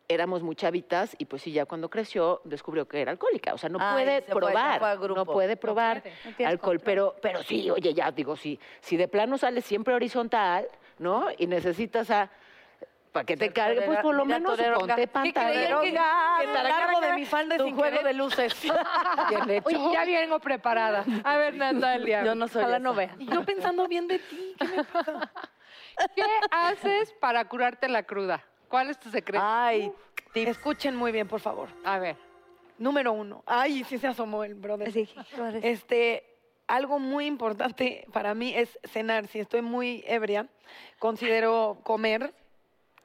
éramos muy chavitas y pues sí, ya cuando creció descubrió que era alcohólica. O sea, no Ay, puede se fue- probar, fue a no puede No probar puede, no tienes alcohol. Pero, pero sí, oye, ya digo, sí, si de plano sale siempre horizontal, ¿no? Y necesitas a... Para que te cargue, pues por lo mira, menos torero, ponte ¿qué pantalón. creían que- que te agarro de mi falda sin juego querer? de luces. Bien hecho. Oye, ya vengo preparada. A ver, Natalia. Yo no soy Ojalá esa. no vea. Y yo pensando bien de ti. ¿qué me pasa? ¿Qué haces para curarte la cruda? ¿Cuál es tu secreto? Ay. Escuchen muy bien, por favor. A ver. Número uno. Ay, sí se asomó el brother. Sí. Este, algo muy importante para mí es cenar. Si estoy muy ebria, considero comer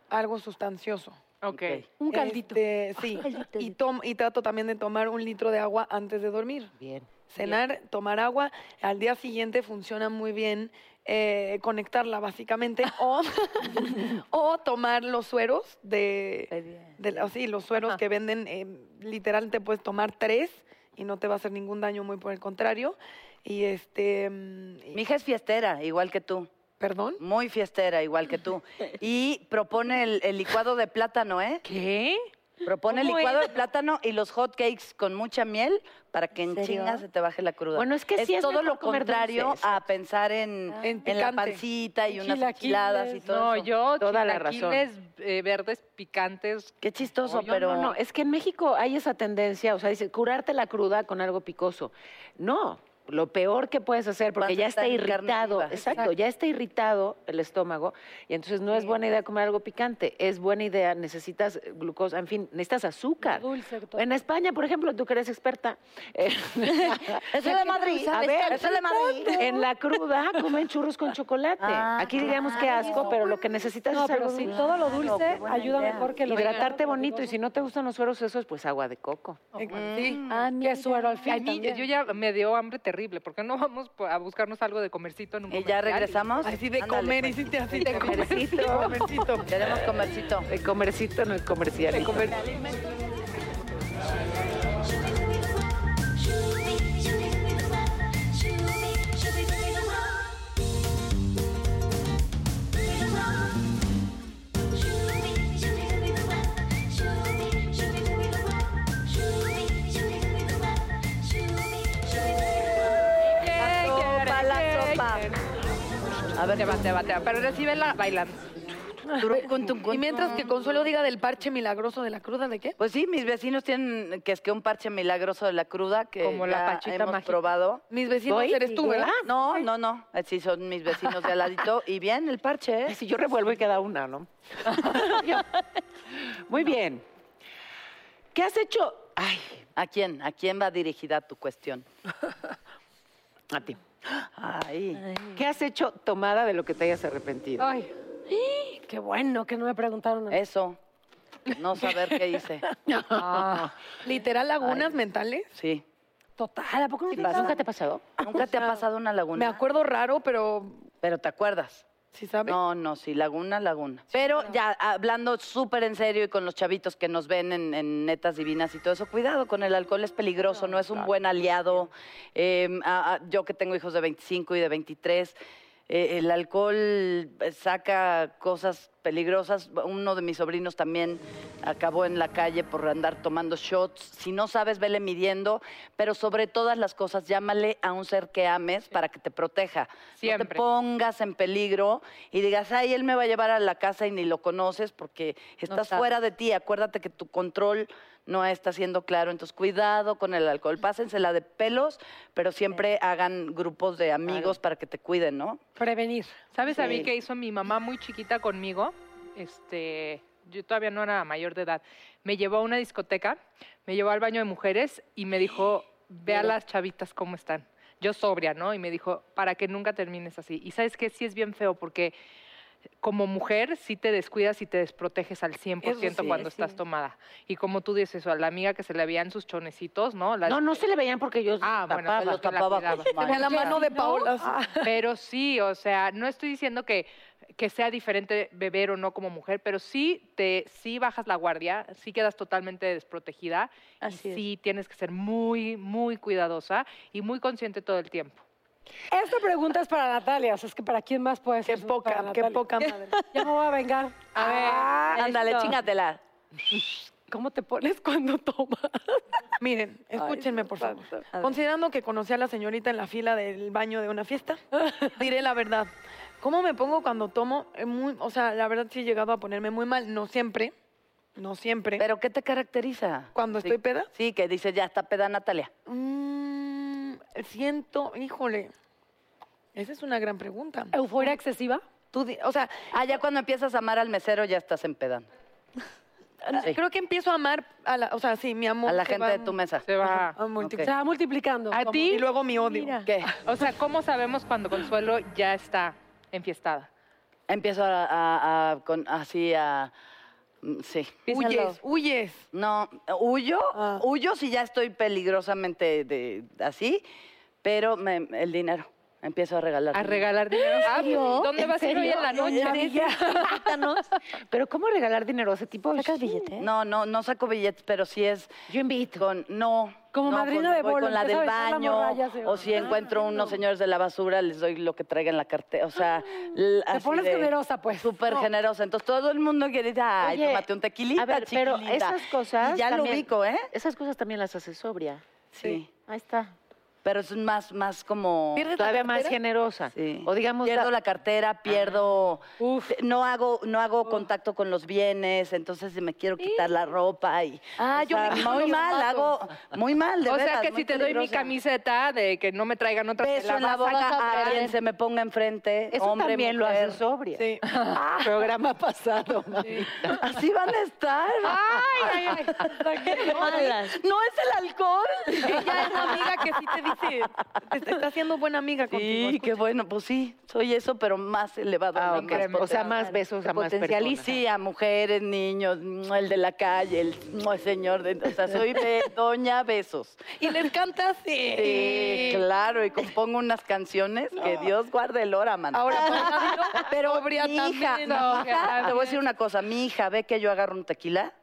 algo sustancioso. Ok. Un caldito. Este, sí. Caldito. Y, tom- y trato también de tomar un litro de agua antes de dormir. Bien. Cenar, tomar agua. Al día siguiente funciona muy bien eh, conectarla, básicamente. O, o tomar los sueros de... de sí, los sueros que venden, eh, literal te puedes tomar tres y no te va a hacer ningún daño, muy por el contrario. Y este... mm, Mi hija es fiestera, igual que tú. ¿Perdón? Muy fiestera, igual que tú. Y propone el, el licuado de plátano, ¿eh? ¿Qué? Propone el ¿Cómo licuado es? de plátano y los hot cakes con mucha miel para que en ¿Serio? chinga se te baje la cruda. Bueno, es que sí es todo lo contrario dulces. a pensar en, En en la pancita y unas enchiladas y todo No, eso. yo Toda la razón. eh, verdes picantes. Qué chistoso, No, pero... no, no, es que en México hay esa tendencia, o sea, dice, curarte la cruda con algo picoso. No, lo peor que puedes hacer, porque ya está irritado, viva. exacto, ya está irritado el estómago, y entonces no es buena idea comer algo picante, es buena idea, necesitas glucosa, en fin, necesitas azúcar. Dulce. todo. En España, por ejemplo, tú que eres experta. eh, Eso es de Madrid. A ver, eso es de Madrid. en la cruda comen churros con chocolate. Ah, Aquí diríamos que asco, pero lo que necesitas No, es algo pero sí, todo lo dulce qué ayuda idea. mejor que lo Hidratarte bonito, y si no te gustan los sueros esos, pues agua de coco. Sí. Ah, Que suero al fin A mí, yo ya me dio hambre terrible. ¿Por qué no vamos a buscarnos algo de comercito en un Y ya comercial? regresamos. Así de Ándale, comer, pues. hiciste así. De comercito. comercito. Queremos comercito. El comercito no es comercial. La A ver, Te va, te va, te va. Pero recíbela bailando. Y mientras que. Consuelo diga del parche milagroso de la cruda, ¿de qué? Pues sí, mis vecinos tienen que es que un parche milagroso de la cruda que Como la ya pachita hemos mágica. probado. Mis vecinos ¿Voy? eres tú, ¿verdad? No, no, no. Sí, son mis vecinos de al ladito. Y bien, el parche, ¿eh? Si yo revuelvo y queda una, ¿no? Muy bien. ¿Qué has hecho? Ay, ¿A quién? ¿A quién va dirigida tu cuestión? a ti. Ay. ¿Qué has hecho tomada de lo que te hayas arrepentido? Ay, Qué bueno que no me preguntaron. Eso. No saber qué hice. Literal, lagunas mentales. Sí. Total, ¿a poco no te ¿Nunca pasa? te ha pasado? ¿Nunca te ha pasado una Me laguna? acuerdo raro, pero Pero te acuerdas. No, no, sí, laguna, laguna. Pero ya hablando súper en serio y con los chavitos que nos ven en, en netas divinas y todo eso, cuidado con el alcohol, es peligroso, no es un buen aliado. Eh, a- a- yo que tengo hijos de 25 y de 23, eh, el alcohol saca cosas peligrosas. Uno de mis sobrinos también acabó en la calle por andar tomando shots. Si no sabes, vele midiendo, pero sobre todas las cosas, llámale a un ser que ames para que te proteja. No te Siempre. pongas en peligro y digas, ay, él me va a llevar a la casa y ni lo conoces porque estás fuera de ti. Acuérdate que tu control no está siendo claro. Entonces, cuidado con el alcohol. Pásensela de pelos, pero siempre hagan grupos de amigos para que te cuiden, ¿no? Prevenir. ¿Sabes a mí qué hizo mi mamá muy chiquita conmigo? Este, yo todavía no era mayor de edad. Me llevó a una discoteca, me llevó al baño de mujeres y me dijo, ve a las chavitas cómo están. Yo sobria, ¿no? Y me dijo, para que nunca termines así. Y sabes que sí es bien feo porque como mujer sí te descuidas y te desproteges al 100% sí, cuando estás tomada. Y como tú dices, a la amiga que se le veían sus chonecitos, ¿no? Las- No, no se le veían porque yo Ah, bueno, tapaba. Lo que la tapaba con la mano. de Paula. así. Pero sí, o sea, no estoy diciendo que, que sea diferente beber o no como mujer, pero sí te sí bajas la guardia, sí quedas totalmente desprotegida Así y es. sí tienes que ser muy, muy cuidadosa y muy consciente todo el tiempo. Esta pregunta es para Natalia, o sea, es que para quién más puede Qué ser. poca, Para qué poca madre. Ya me voy a vengar. A ver, Ándale, chingatela. ¿Cómo te pones cuando tomas? Miren, escúchenme, por favor. Considerando que conocí a la señorita en la fila del baño de una fiesta, diré la verdad. ¿Cómo me pongo cuando tomo? Eh, Muy, o sea, la verdad sí he llegado a ponerme muy mal. No siempre, no siempre. ¿Pero qué te caracteriza? ¿Cuando Sí. estoy peda? Sí, que dices, ya está peda Natalia. Mm, siento, híjole, esa es una gran pregunta. ¿Euforia excesiva? Tú di- o sea, Ah, ya cuando empiezas a amar al mesero ya estás empedando. Sí. creo que empiezo a amar a la, o sea, sí, mi amor. A la se gente va de tu mesa. Se va. a multi- Ok. Se va multiplicando. ¿A como- ti? Y luego mi odio. Mira. ¿Qué? O sea, ¿cómo sabemos cuando Consuelo ya está enfiestada? Empiezo a, a- a- con, así a... mm, Sí. Huyes, huyes. No, huyo, Ah. huyo si ya estoy peligrosamente de, así, pero me- el dinero. Empiezo a regalar. A regalar dinero. Ah, serio? ¿Dónde ¿En vas a ir hoy en la noche? Pero ¿cómo regalar dinero? Ese tipo ¿Sacas billete? No, no, no saco billetes, pero sí es Yo invito. con, no. Como no, madrina con- de voy bolo, con la del baño, o si Ah, encuentro unos señores de la basura, les doy lo que traiga en la cartera, o sea... l- Te pones de- generosa, pues. Súper generosa, entonces todo el mundo quiere decir, ay, Oye, tómate un tequilita, A ver, pero chiquilinda". esas cosas Y ya lo también- ubico, ¿eh? Esas cosas también las haces sobria. Sí. Ahí está. Pero es más, más como... ¿Pierdes la Todavía más generosa. Sí. O digamos, pierdo la cartera, pierdo, Uf. no hago, no hago contacto con los bienes, entonces me quiero quitar la ropa y Ah, o yo sea, me muy mal, hago muy mal, de O sea veras, que muy si te doy mi camiseta de que no me traigan otra, beso la en la boca a alguien se me ponga enfrente, Eso hombre, también lo haces sobria. Sí. Programa pasado. Así van a estar. Ay, ay, ay. No es el alcohol. Ella es una amiga que sí te dice, está haciendo buena amiga contigo. Sí, qué bueno, pues sí, soy eso, pero más elevado. Ah, más ok. potente. O sea, más besos a más personas. Sí, a mujeres, niños, el de la calle, el, el señor de... O sea, soy be- doña besos. Y les canta Sí, sí. claro, y compongo unas canciones que Dios guarde el hora, man. Ahora, pero sobria mi hija, no, hija, te voy a decir una cosa, mi hija ve que yo agarro un tequila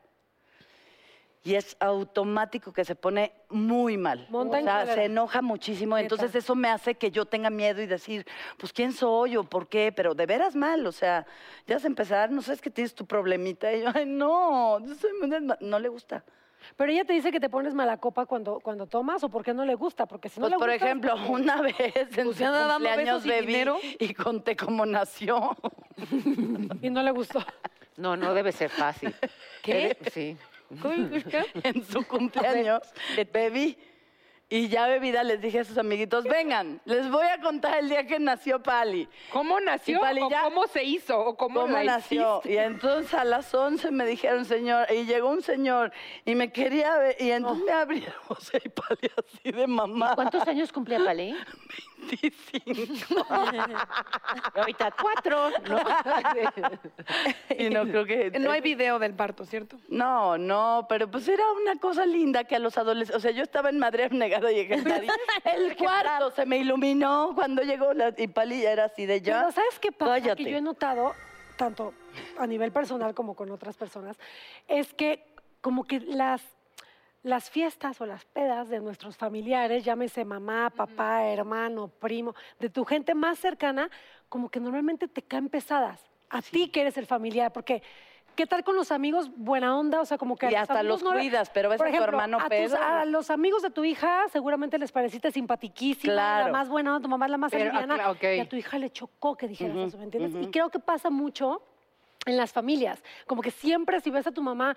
y es automático que se pone muy mal. Monta en o sea, se enoja muchísimo, Neta. entonces eso me hace que yo tenga miedo y decir, pues quién soy o por qué, pero de veras mal, o sea, ya a empezar, no sabes que tienes tu problemita y yo, ay, no, yo soy muy desma-". no le gusta. Pero ella te dice que te pones mala copa cuando, cuando tomas o porque no le gusta, porque si no Pues, le por gusta, ejemplo, una vez en Pues su anda dando cumpleaños y bebí dinero. y conté cómo nació. y no le gustó. No, no debe ser fácil. ¿Qué? Sí. en su cumpleaños bebí. Y ya bebida les dije a sus amiguitos, vengan, les voy a contar el día que nació Pali. ¿Cómo nació? Pali, ¿O ya- cómo se hizo? ¿O cómo, ¿Cómo la nació? hiciste? Y entonces a las 11 me dijeron, señor, y llegó un señor y me quería ver, y entonces me abrieron José y Pali así de mamá. ¿Cuántos años cumplía Pali? 25. Y ahorita cuatro. ¿no? y no creo que... No hay video del parto, ¿cierto? No, no, pero pues era una cosa linda que a los adolescentes, o sea, yo estaba en Madrid negada y el cuarto se me iluminó cuando llegó la, y Pali ya era así de ya. Pero ¿sabes qué pasa? cállate. Que yo he notado, tanto a nivel personal como con otras personas, es que como que las, las fiestas o las pedas de nuestros familiares, llámese mamá, papá, hermano, primo, de tu gente más cercana, como que normalmente te caen pesadas. A ti que eres el familiar, porque... ¿Qué tal con los amigos buena onda? O sea, como que... a Y hasta los cuidas, pero ves Por a tu hermano a, tus- a los amigos de tu hija seguramente les pareciste simpatiquísima, la Claro. más buena onda, tu mamá es la más Pero, ah, aliviana, claro, ok. y a tu hija le chocó que dijeras eso, ¿me entiendes? Y ujú. creo que pasa mucho en las familias, como que siempre si ves a tu mamá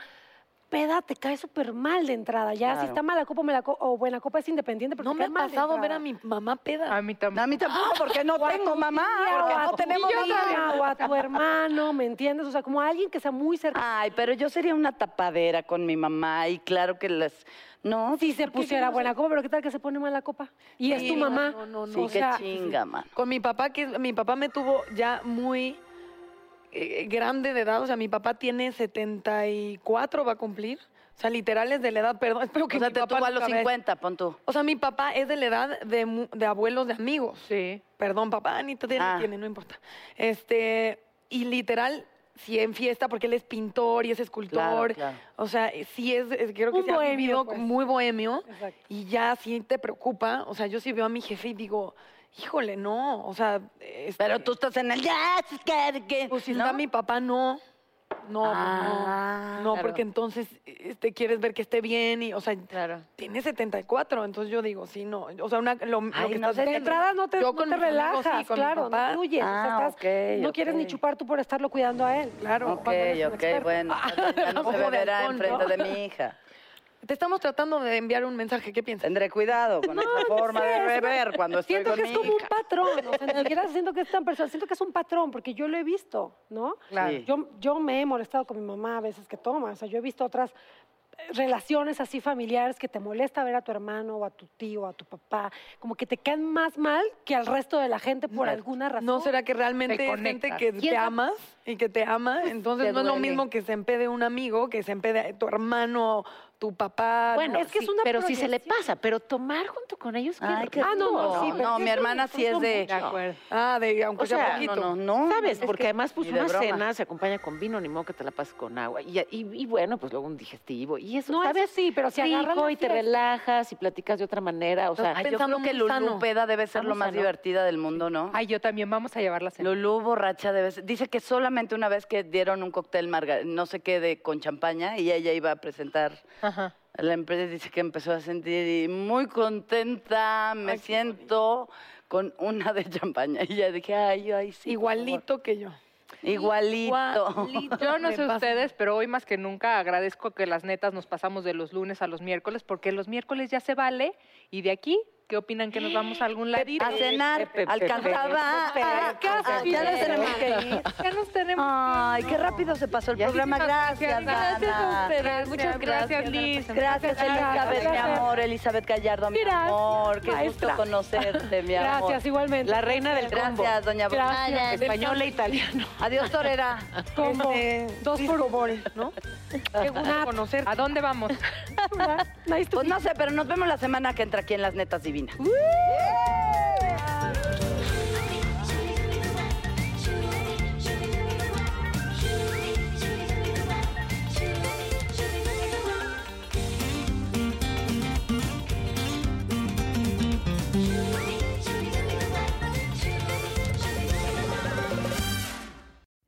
peda, te cae súper mal de entrada, ya si está mala copa mala co- o buena copa es independiente, pero No me ha pasado ver a mi mamá peda. A mí tampoco. A mí tampoco, porque no O tengo mamá, tía, porque no tu tenemos mamá. o a tu hermano, ¿me entiendes? O sea, como alguien que sea muy cercano. Ay, pero yo sería una tapadera con mi mamá y claro que les... No, Si se ¿por qué pusiera buena copa, pero ¿qué tal que se pone mala copa? Y es tu mamá. no, no, no. Sí, o qué chinga, man. Con mi papá, que mi papá me tuvo ya muy eh, grande de edad. O sea, mi papá tiene 74, va a cumplir. O sea, literal es de la edad, perdón, espero que O sea, mi te papá tuvo a los nunca vea- 50, pon tú. O sea, mi papá es de la edad de, mu- de abuelos de amigos. Sí. Perdón, papá, ni te Ah. tiene, no importa. Este, y literal, sí en fiesta, porque él es pintor y es escultor. claro. O sea, eh, sí es, es- creo que Un sí ha bohemio, vivido pues. muy bohemio. Exacto. Y ya sí te preocupa. O sea, yo sí veo a mi jefe y digo, híjole, no. O sea, este, Pero tú estás en el... Ya, es que- que-". pues si ¿no? está mi papá, no. No, pues Ah, no. No, claro. porque entonces este, quieres ver que esté bien y, o sea, Claro. tiene 74, entonces yo digo, sí, no. O sea, una, lo, lo Ay, que no estás sé, De entrada no te, Yo no con te mis amigos, relajas, sí, con mi claro, papá. no fluyes. o sea, Ah, estás- ok, no quieres ni chupar tú por estarlo cuidando a él. Claro. Ok, cuando eres un ok, experto. bueno. Ya no se Ojo de beberá halcón, enfrente ¿no? de mi hija. Te estamos tratando de enviar un mensaje, ¿qué piensas? Tendré cuidado con esa forma de beber cuando estoy Siento con que mi es como un patrón, o sea, ni siquiera siento que es tan personal, siento que es un patrón, porque yo lo he visto, ¿no? Claro. Yo, yo me he molestado con mi mamá a veces que toma, o sea, yo he visto otras eh, relaciones así familiares que te molesta ver a tu hermano o a tu tío o a tu papá, como que te caen más mal que al resto de la gente por alguna razón. ¿No será que realmente Te es gente que te amas y que te ama? Entonces te no es lo mismo que se empede un amigo, que se empede tu hermano, tu papá. Bueno, es que sí, es una pero si se le pasa, pero tomar junto con ellos, qué Ay, qué Ah, no, no, sí, No, mi hermana sí es de... Acuerdo. Ah, de aunque O sea sea, poquito. No, no, no. ¿Sabes? es Porque que además, pues una broma. cena se acompaña con vino, ni modo que te la pases con agua. Y, y, y bueno, pues luego un digestivo. Y eso, No, ¿sabes? sí, pero si Rico la y te relajas y platicas de otra manera. O sea, Ay, yo pensando creo que. Lulú Peda debe ser lo más divertida del mundo, ¿no? Ay, yo también vamos a llevarla a. Lulú borracha debe ser. Dice que solamente una vez que dieron un cóctel no sé qué de con champaña y ella iba a presentar Ajá. la empresa dice que empezó a sentir muy contenta, me Ay, siento con una de champaña y ya dije, ay, ay, sí. Igualito que yo. Igualito. Igualito. Yo no sé ustedes, pero hoy más que nunca agradezco que las netas nos pasamos de los lunes a los miércoles, porque los miércoles ya se vale. Y de aquí, ¿qué opinan que nos vamos a algún ladito? A cenar, alcanzaba. Ya nos tenemos que ir. Ya nos tenemos. Ay, qué rápido se pasó el programa. Gracias, Gracias a ustedes. Muchas gracias, Liz. Gracias, Elizabeth, mi amor. Elizabeth Gallardo, mi amor. Qué gusto conocerte, mi amor. Gracias, igualmente. la reina del combo. Gracias, doña Gracias. Botana. Español e italiano. Adiós, torera. Combo. Dos por ¿no? Qué gusto conocer. ¿A dónde vamos? Nice to Pues no sé, pero nos vemos la semana que entra aquí en Las Netas Divinas.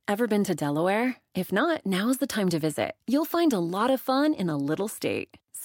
Ever been to Delaware? If not, now's the time to visit. You'll find a lot of fun in a little state.